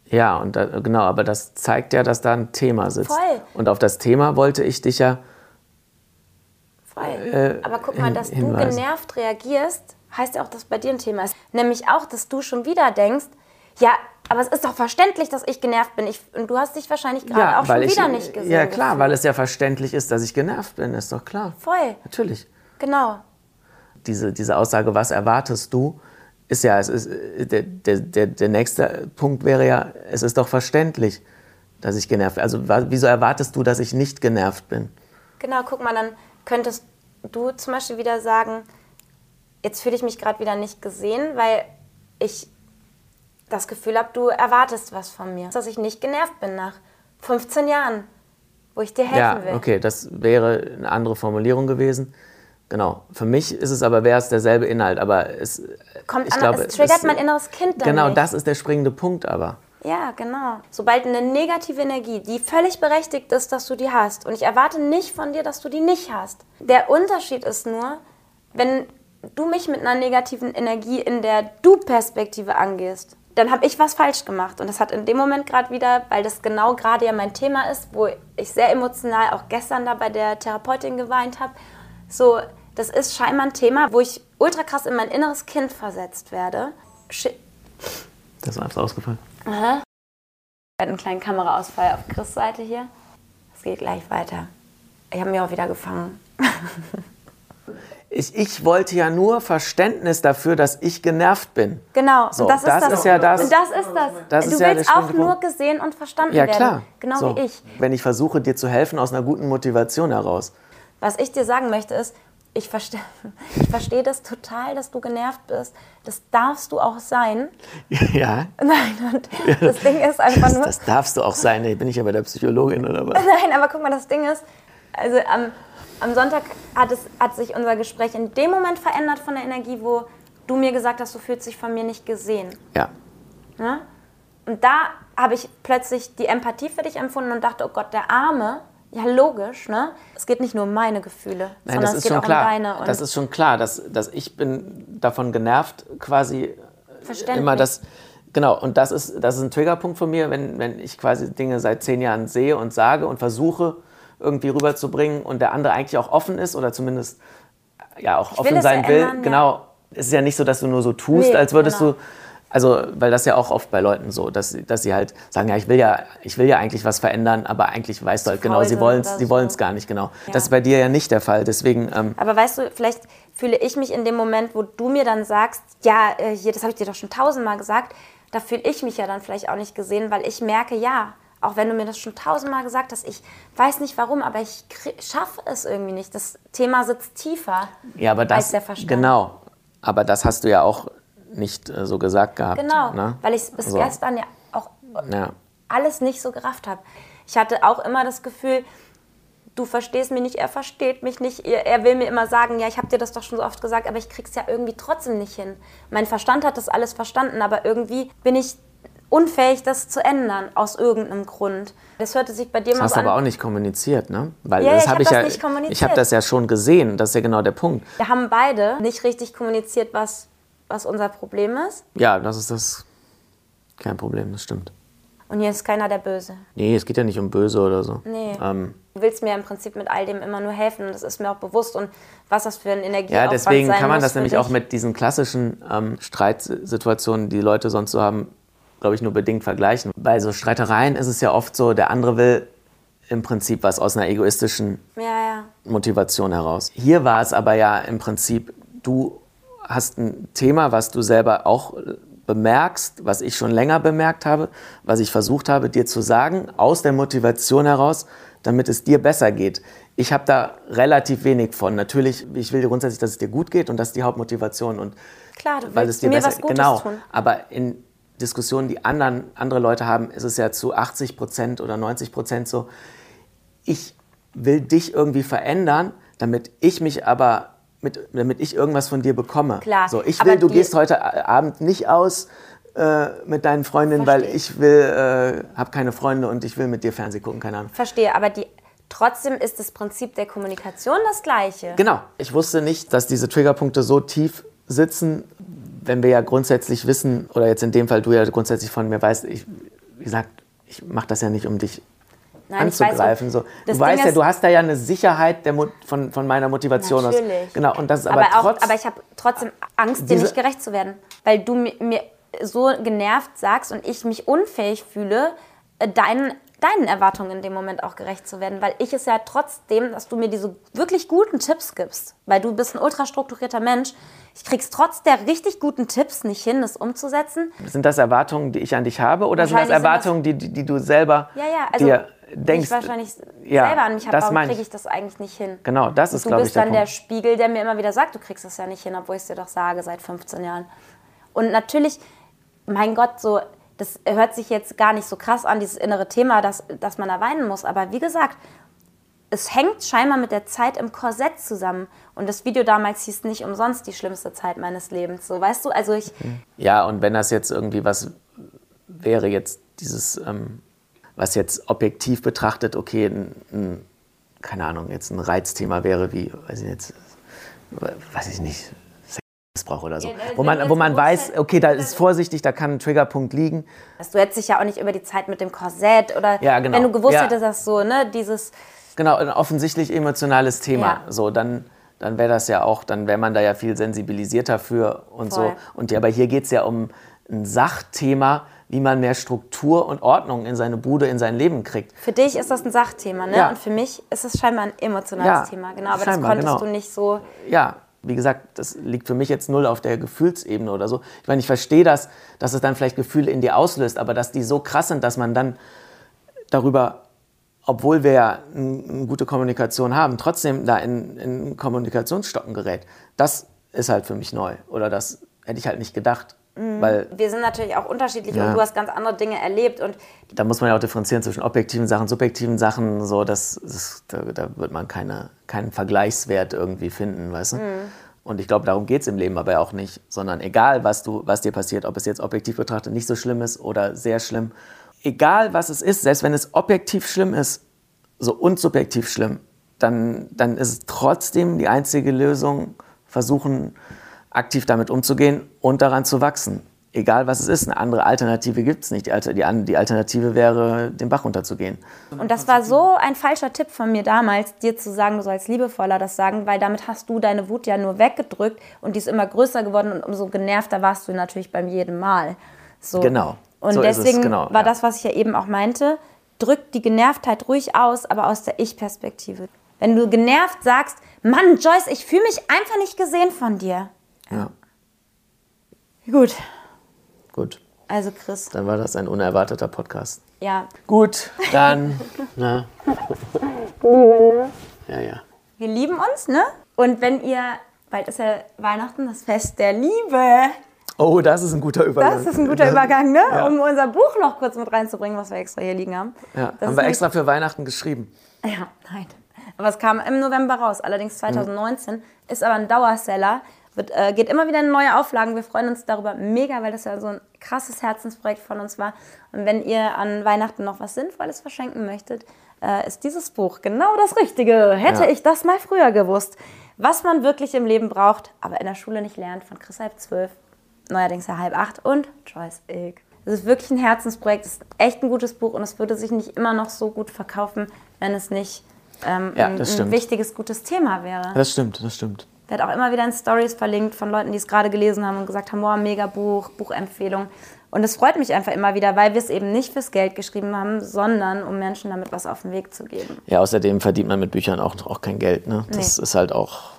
Ja, und da, genau, aber das zeigt ja, dass da ein Thema sitzt. Voll. Und auf das Thema wollte ich dich ja. Voll. Äh, aber guck mal, dass hinweisen. du genervt reagierst, heißt ja auch, dass bei dir ein Thema ist. Nämlich auch, dass du schon wieder denkst, ja, aber es ist doch verständlich, dass ich genervt bin. Ich, und du hast dich wahrscheinlich gerade ja, auch schon ich, wieder nicht gesehen. Ja, klar, gefühlt. weil es ja verständlich ist, dass ich genervt bin, ist doch klar. Voll. Natürlich. Genau. Diese, diese Aussage, was erwartest du, ist ja, es ist, der, der, der, der nächste Punkt wäre ja, es ist doch verständlich, dass ich genervt bin. Also wieso erwartest du, dass ich nicht genervt bin? Genau, guck mal, dann könntest du zum Beispiel wieder sagen, jetzt fühle ich mich gerade wieder nicht gesehen, weil ich das Gefühl habe, du erwartest was von mir. Dass ich nicht genervt bin nach 15 Jahren, wo ich dir helfen ja, will. Okay, das wäre eine andere Formulierung gewesen. Genau. Für mich ist es aber, wäre es derselbe Inhalt, aber es. Kommt ich an, glaube, es triggert es, mein inneres Kind dann Genau, nicht. das ist der springende Punkt aber. Ja, genau. Sobald eine negative Energie, die völlig berechtigt ist, dass du die hast, und ich erwarte nicht von dir, dass du die nicht hast. Der Unterschied ist nur, wenn du mich mit einer negativen Energie in der Du-Perspektive angehst, dann habe ich was falsch gemacht. Und das hat in dem Moment gerade wieder, weil das genau gerade ja mein Thema ist, wo ich sehr emotional auch gestern da bei der Therapeutin geweint habe, so, das ist scheinbar ein Thema, wo ich ultra krass in mein inneres Kind versetzt werde. Sch das ist einfach ausgefallen. Aha. Ich hatte einen kleinen Kameraausfall auf Chris Seite hier. Es geht gleich weiter. Ich habe mich auch wieder gefangen. <laughs> Ich, ich, wollte ja nur Verständnis dafür, dass ich genervt bin. Genau, so, das, ist das, das. ist ja das. Das ist das. das du ist willst ja auch nur gesehen und verstanden ja, werden. Klar. Genau so. wie ich. Wenn ich versuche, dir zu helfen aus einer guten Motivation heraus. Was ich dir sagen möchte ist, ich <laughs> verstehe ich versteh das total, dass du genervt bist. Das darfst du auch sein. <laughs> Ja. <laughs> Nein, und das Ding ist einfach nur. Das darfst du auch sein. Bin ich ja bei der Psychologin oder was? Nein, aber guck mal, das Ding ist, also am, am Sonntag hat, es, hat sich unser Gespräch in dem Moment verändert von der Energie, wo du mir gesagt hast, du fühlst dich von mir nicht gesehen. Ja. ja? Und da habe ich plötzlich die Empathie für dich empfunden und dachte, oh Gott, der Arme. Ja, logisch, ne? Es geht nicht nur um meine Gefühle, Nein, sondern das es ist geht schon auch klar. um deine. Und das ist schon klar, dass, dass ich bin davon genervt, quasi immer das. Genau, und das ist, das ist ein Triggerpunkt von mir, wenn, wenn ich quasi Dinge seit zehn Jahren sehe und sage und versuche, irgendwie rüberzubringen und der andere eigentlich auch offen ist oder zumindest ja auch ich offen sein will. Ändern, genau. Ja. Es ist ja nicht so, dass du nur so tust, nee, als würdest genau. du. Also, weil das ja auch oft bei Leuten so, dass, dass sie halt sagen, ja, ich will ja, ich will ja eigentlich was verändern, aber eigentlich weißt du halt genau, sie wollen es sie gar nicht genau. Ja. Das ist bei dir ja nicht der Fall, deswegen... Ähm, aber weißt du, vielleicht fühle ich mich in dem Moment, wo du mir dann sagst, ja, äh, hier, das habe ich dir doch schon tausendmal gesagt, da fühle ich mich ja dann vielleicht auch nicht gesehen, weil ich merke, ja, Auch wenn du mir das schon tausendmal gesagt hast, ich weiß nicht warum, aber ich schaffe es irgendwie nicht. Das Thema sitzt tiefer ja, aber das, als der Verstand. Genau, aber das hast du ja auch nicht äh, so gesagt gehabt. Genau, ne? weil ich es bis So. gestern ja auch Ja. alles nicht so gerafft habe. Ich hatte auch immer das Gefühl, du verstehst mich nicht, er versteht mich nicht. Er er will mir immer sagen, ja, ich habe dir das doch schon so oft gesagt, aber ich krieg's ja irgendwie trotzdem nicht hin. Mein Verstand hat das alles verstanden, aber irgendwie bin ich unfähig, das zu ändern, aus irgendeinem Grund. Das hörte sich bei dir Das mal hast so du an. aber auch nicht kommuniziert, ne? Weil Ja, das ich habe hab ich das ja, nicht kommuniziert. ich habe das ja schon gesehen. Das ist ja genau der Punkt. Wir haben beide nicht richtig kommuniziert, was, was unser Problem ist. Ja, das ist das kein Problem, das stimmt. Und hier ist keiner der Böse. Nee, es geht ja nicht um böse oder so. Nee. Ähm, Du willst mir im Prinzip mit all dem immer nur helfen. und Das ist mir auch bewusst. Und was das für ein Energieaufwand ja, deswegen kann man das nämlich dich. auch mit diesen klassischen ähm, Streitsituationen, die Leute sonst so haben, glaube ich, nur bedingt vergleichen. Bei so Streitereien ist es ja oft so, der andere will im Prinzip was aus einer egoistischen Ja, ja. Motivation heraus. Hier war es aber ja im Prinzip, du hast ein Thema, was du selber auch äh, bemerkst, was ich schon länger bemerkt habe, was ich versucht habe, dir zu sagen, aus der Motivation heraus, damit es dir besser geht. Ich habe da relativ wenig von. Natürlich, ich will dir grundsätzlich, dass es dir gut geht und das ist die Hauptmotivation. Und Klar, du weil willst es dir mir besser was Gutes genau. tun. Aber in Diskussionen, die anderen, andere Leute haben, ist es ja zu 80 Prozent oder 90 Prozent so, ich will dich irgendwie verändern, damit ich mich aber, mit, damit ich irgendwas von dir bekomme. Klar, So, ich aber will, du die- gehst heute Abend nicht aus äh, mit deinen Freundinnen, weil ich will, äh, habe keine Freunde und ich will mit dir Fernsehen gucken, keine Ahnung. Verstehe, aber die, trotzdem ist das Prinzip der Kommunikation das gleiche. Genau. Ich wusste nicht, dass diese Triggerpunkte so tief sitzen, wenn wir ja grundsätzlich wissen, oder jetzt in dem Fall du ja grundsätzlich von mir weißt, ich, wie gesagt, ich mache das ja nicht, um dich Nein, weiß, anzugreifen. und so. Du Ding weißt ja, du hast da ja eine Sicherheit der Mo von, von meiner Motivation aus. Natürlich. Genau, und das ist aber, aber, auch, trotz, aber ich habe trotzdem Angst, dir nicht gerecht zu werden. Weil du mir, mir so genervt sagst und ich mich unfähig fühle, äh, deinen, deinen Erwartungen in dem Moment auch gerecht zu werden. Weil ich es ja trotzdem, dass du mir diese wirklich guten Tipps gibst, weil du bist ein ultrastrukturierter Mensch, ich krieg's trotz der richtig guten Tipps nicht hin, das umzusetzen. sind das Erwartungen, die ich an dich habe, oder sind das Wahrscheinlich sind das- Erwartungen, die, die, die du selber Ja, ja, also dir ich denkst? wahrscheinlich Ja, selber an mich habe, warum kriege ich. ich das eigentlich nicht hin? Genau, das ist, du glaube ich, bist der dann der Punkt. Spiegel, der mir immer wieder sagt, du kriegst das ja nicht hin, obwohl ich es dir doch sage seit 15 Jahren. Und natürlich, mein Gott, so, das hört sich jetzt gar nicht so krass an, dieses innere Thema, dass, dass man da weinen muss. Aber wie gesagt, es hängt scheinbar mit der Zeit im Korsett zusammen. Und das Video damals hieß nicht umsonst die schlimmste Zeit meines Lebens. So, weißt du, also ich, Ja, und wenn das jetzt irgendwie was wäre, jetzt dieses, ähm, was jetzt objektiv betrachtet, okay, ein, ein, keine Ahnung, jetzt ein Reizthema wäre, wie, weiß ich jetzt, weiß ich nicht, Sexmissbrauch oder so. Ja, also wo man, wo man weiß, okay, da ist vorsichtig, da kann ein Triggerpunkt liegen. du hättest dich ja auch nicht über die Zeit mit dem Korsett oder Ja, genau. wenn du gewusst Ja. hättest, dass so, ne, dieses, Genau, ein offensichtlich emotionales Thema. So, dann, dann wäre das ja auch, dann wäre man da ja viel sensibilisierter für und Voll. so. Und aber hier geht es ja um ein Sachthema, wie man mehr Struktur und Ordnung in seine Bude, in sein Leben kriegt. Für dich ist das ein Sachthema, ne? Und für mich ist es scheinbar ein emotionales Thema, genau. Aber das konntest genau. du nicht so. Ja, wie gesagt, das liegt für mich jetzt null auf der Gefühlsebene oder so. Ich meine, ich verstehe das, dass es dann vielleicht Gefühle in dir auslöst, aber dass die so krass sind, dass man dann darüber, obwohl wir ja eine gute Kommunikation haben, trotzdem da in, in Kommunikationsstocken gerät. Das ist halt für mich neu. Oder das hätte ich halt nicht gedacht. Weil Wir sind natürlich auch unterschiedlich Ja. und du hast ganz andere Dinge erlebt und da muss man ja auch differenzieren zwischen objektiven Sachen, subjektiven Sachen. So, das, das, da, da wird man keine, keinen Vergleichswert irgendwie finden, weißt du? Und ich glaube, darum geht es im Leben aber auch nicht. Sondern egal, was, du, was dir passiert, ob es jetzt objektiv betrachtet nicht so schlimm ist oder sehr schlimm, egal was es ist, selbst wenn es objektiv schlimm ist, so und subjektiv schlimm, dann, dann ist es trotzdem die einzige Lösung, versuchen, aktiv damit umzugehen und daran zu wachsen. Egal was es ist, eine andere Alternative gibt es nicht. Die, Alter, die, an- die Alternative wäre, den Bach runterzugehen. Und das war so ein falscher Tipp von mir damals, dir zu sagen, du sollst liebevoller das sagen, weil damit hast du deine Wut ja nur weggedrückt und die ist immer größer geworden und umso genervter warst du natürlich beim jedem Mal. So. Genau. Und So deswegen genau, war ja. das, was ich ja eben auch meinte, drück die Genervtheit ruhig aus, aber aus der Ich-Perspektive. Wenn du genervt sagst, Mann, Joyce, ich fühle mich einfach nicht gesehen von dir. Ja, Gut, gut. Also Chris, Dann war das ein unerwarteter Podcast. ja, Gut, dann. <laughs> na. Ja, ja. wir lieben uns, ne? Und wenn ihr, bald ist ja Weihnachten, das Fest der Liebe. Oh, das ist ein guter Übergang. Das ist ein guter Übergang, ne? Ja. Um unser Buch noch kurz mit reinzubringen, was wir extra hier liegen haben. Ja, Das haben wir extra für Weihnachten geschrieben. Ja, nein. Aber es kam im November raus, allerdings 2019. Ist aber ein Dauerseller. Wird, äh, geht immer wieder in neue Auflagen. Wir freuen uns darüber mega, weil das ja so ein krasses Herzensprojekt von uns war. Und wenn ihr an Weihnachten noch was Sinnvolles verschenken möchtet, äh, ist dieses Buch genau das Richtige. Hätte Ja. ich das mal früher gewusst. Was man wirklich im Leben braucht, aber in der Schule nicht lernt, von Chris halb zwölf, neuerdings ja halb acht und Joyce Ilk. Es ist wirklich ein Herzensprojekt, es ist echt ein gutes Buch und es würde sich nicht immer noch so gut verkaufen, wenn es nicht ähm, Ja, ein, ein wichtiges, gutes Thema wäre. Das stimmt, das stimmt. Wird auch immer wieder in Stories verlinkt von Leuten, die es gerade gelesen haben und gesagt haben, boah, mega Buch, Buchempfehlung. Und es freut mich einfach immer wieder, weil wir es eben nicht fürs Geld geschrieben haben, sondern um Menschen damit was auf den Weg zu geben. Ja, außerdem verdient man mit Büchern auch, auch kein Geld. Ne? Das Nee. ist halt auch.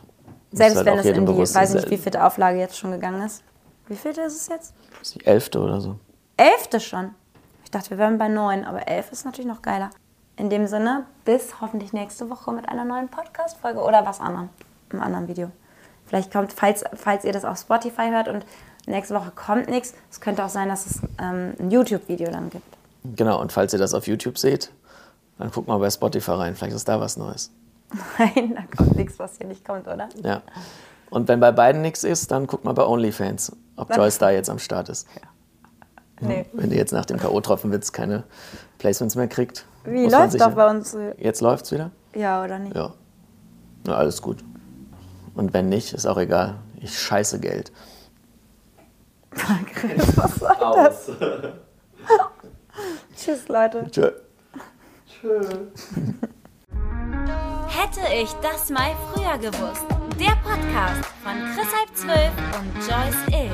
Selbst halt wenn auch es in die, weiß nicht, wie vierte Auflage jetzt schon gegangen ist. Wie vierte ist es jetzt? Das ist die elfte oder so. Elfte schon. Ich dachte, wir wären bei neun, aber elf ist natürlich noch geiler. In dem Sinne, bis hoffentlich nächste Woche mit einer neuen Podcast-Folge oder was anderem, einem anderen Video. Vielleicht kommt, falls, falls ihr das auf Spotify hört und nächste Woche kommt nichts, es könnte auch sein, dass es ähm, ein YouTube-Video dann gibt. Genau, und falls ihr das auf YouTube seht, dann guckt mal bei Spotify rein. Vielleicht ist da was Neues. <laughs> Nein, da kommt nichts, was hier nicht kommt, oder? Ja. Und wenn bei beiden nichts ist, dann guckt mal bei OnlyFans, ob Joyce da <laughs> jetzt am Start ist. Nee. Wenn ihr jetzt nach dem K.O.-Tropfenwitz keine Placements mehr kriegt. Wie läuft doch bei uns? Jetzt läuft's wieder? Ja, oder nicht? Ja. Na, alles gut. Und wenn nicht, ist auch egal. Ich scheiße Geld. Chris, was soll das? <laughs> Tschüss, Leute. Tschö. Hätte ich das mal früher gewusst. Der Podcast von Chris halb zwölf und Joyce Ill.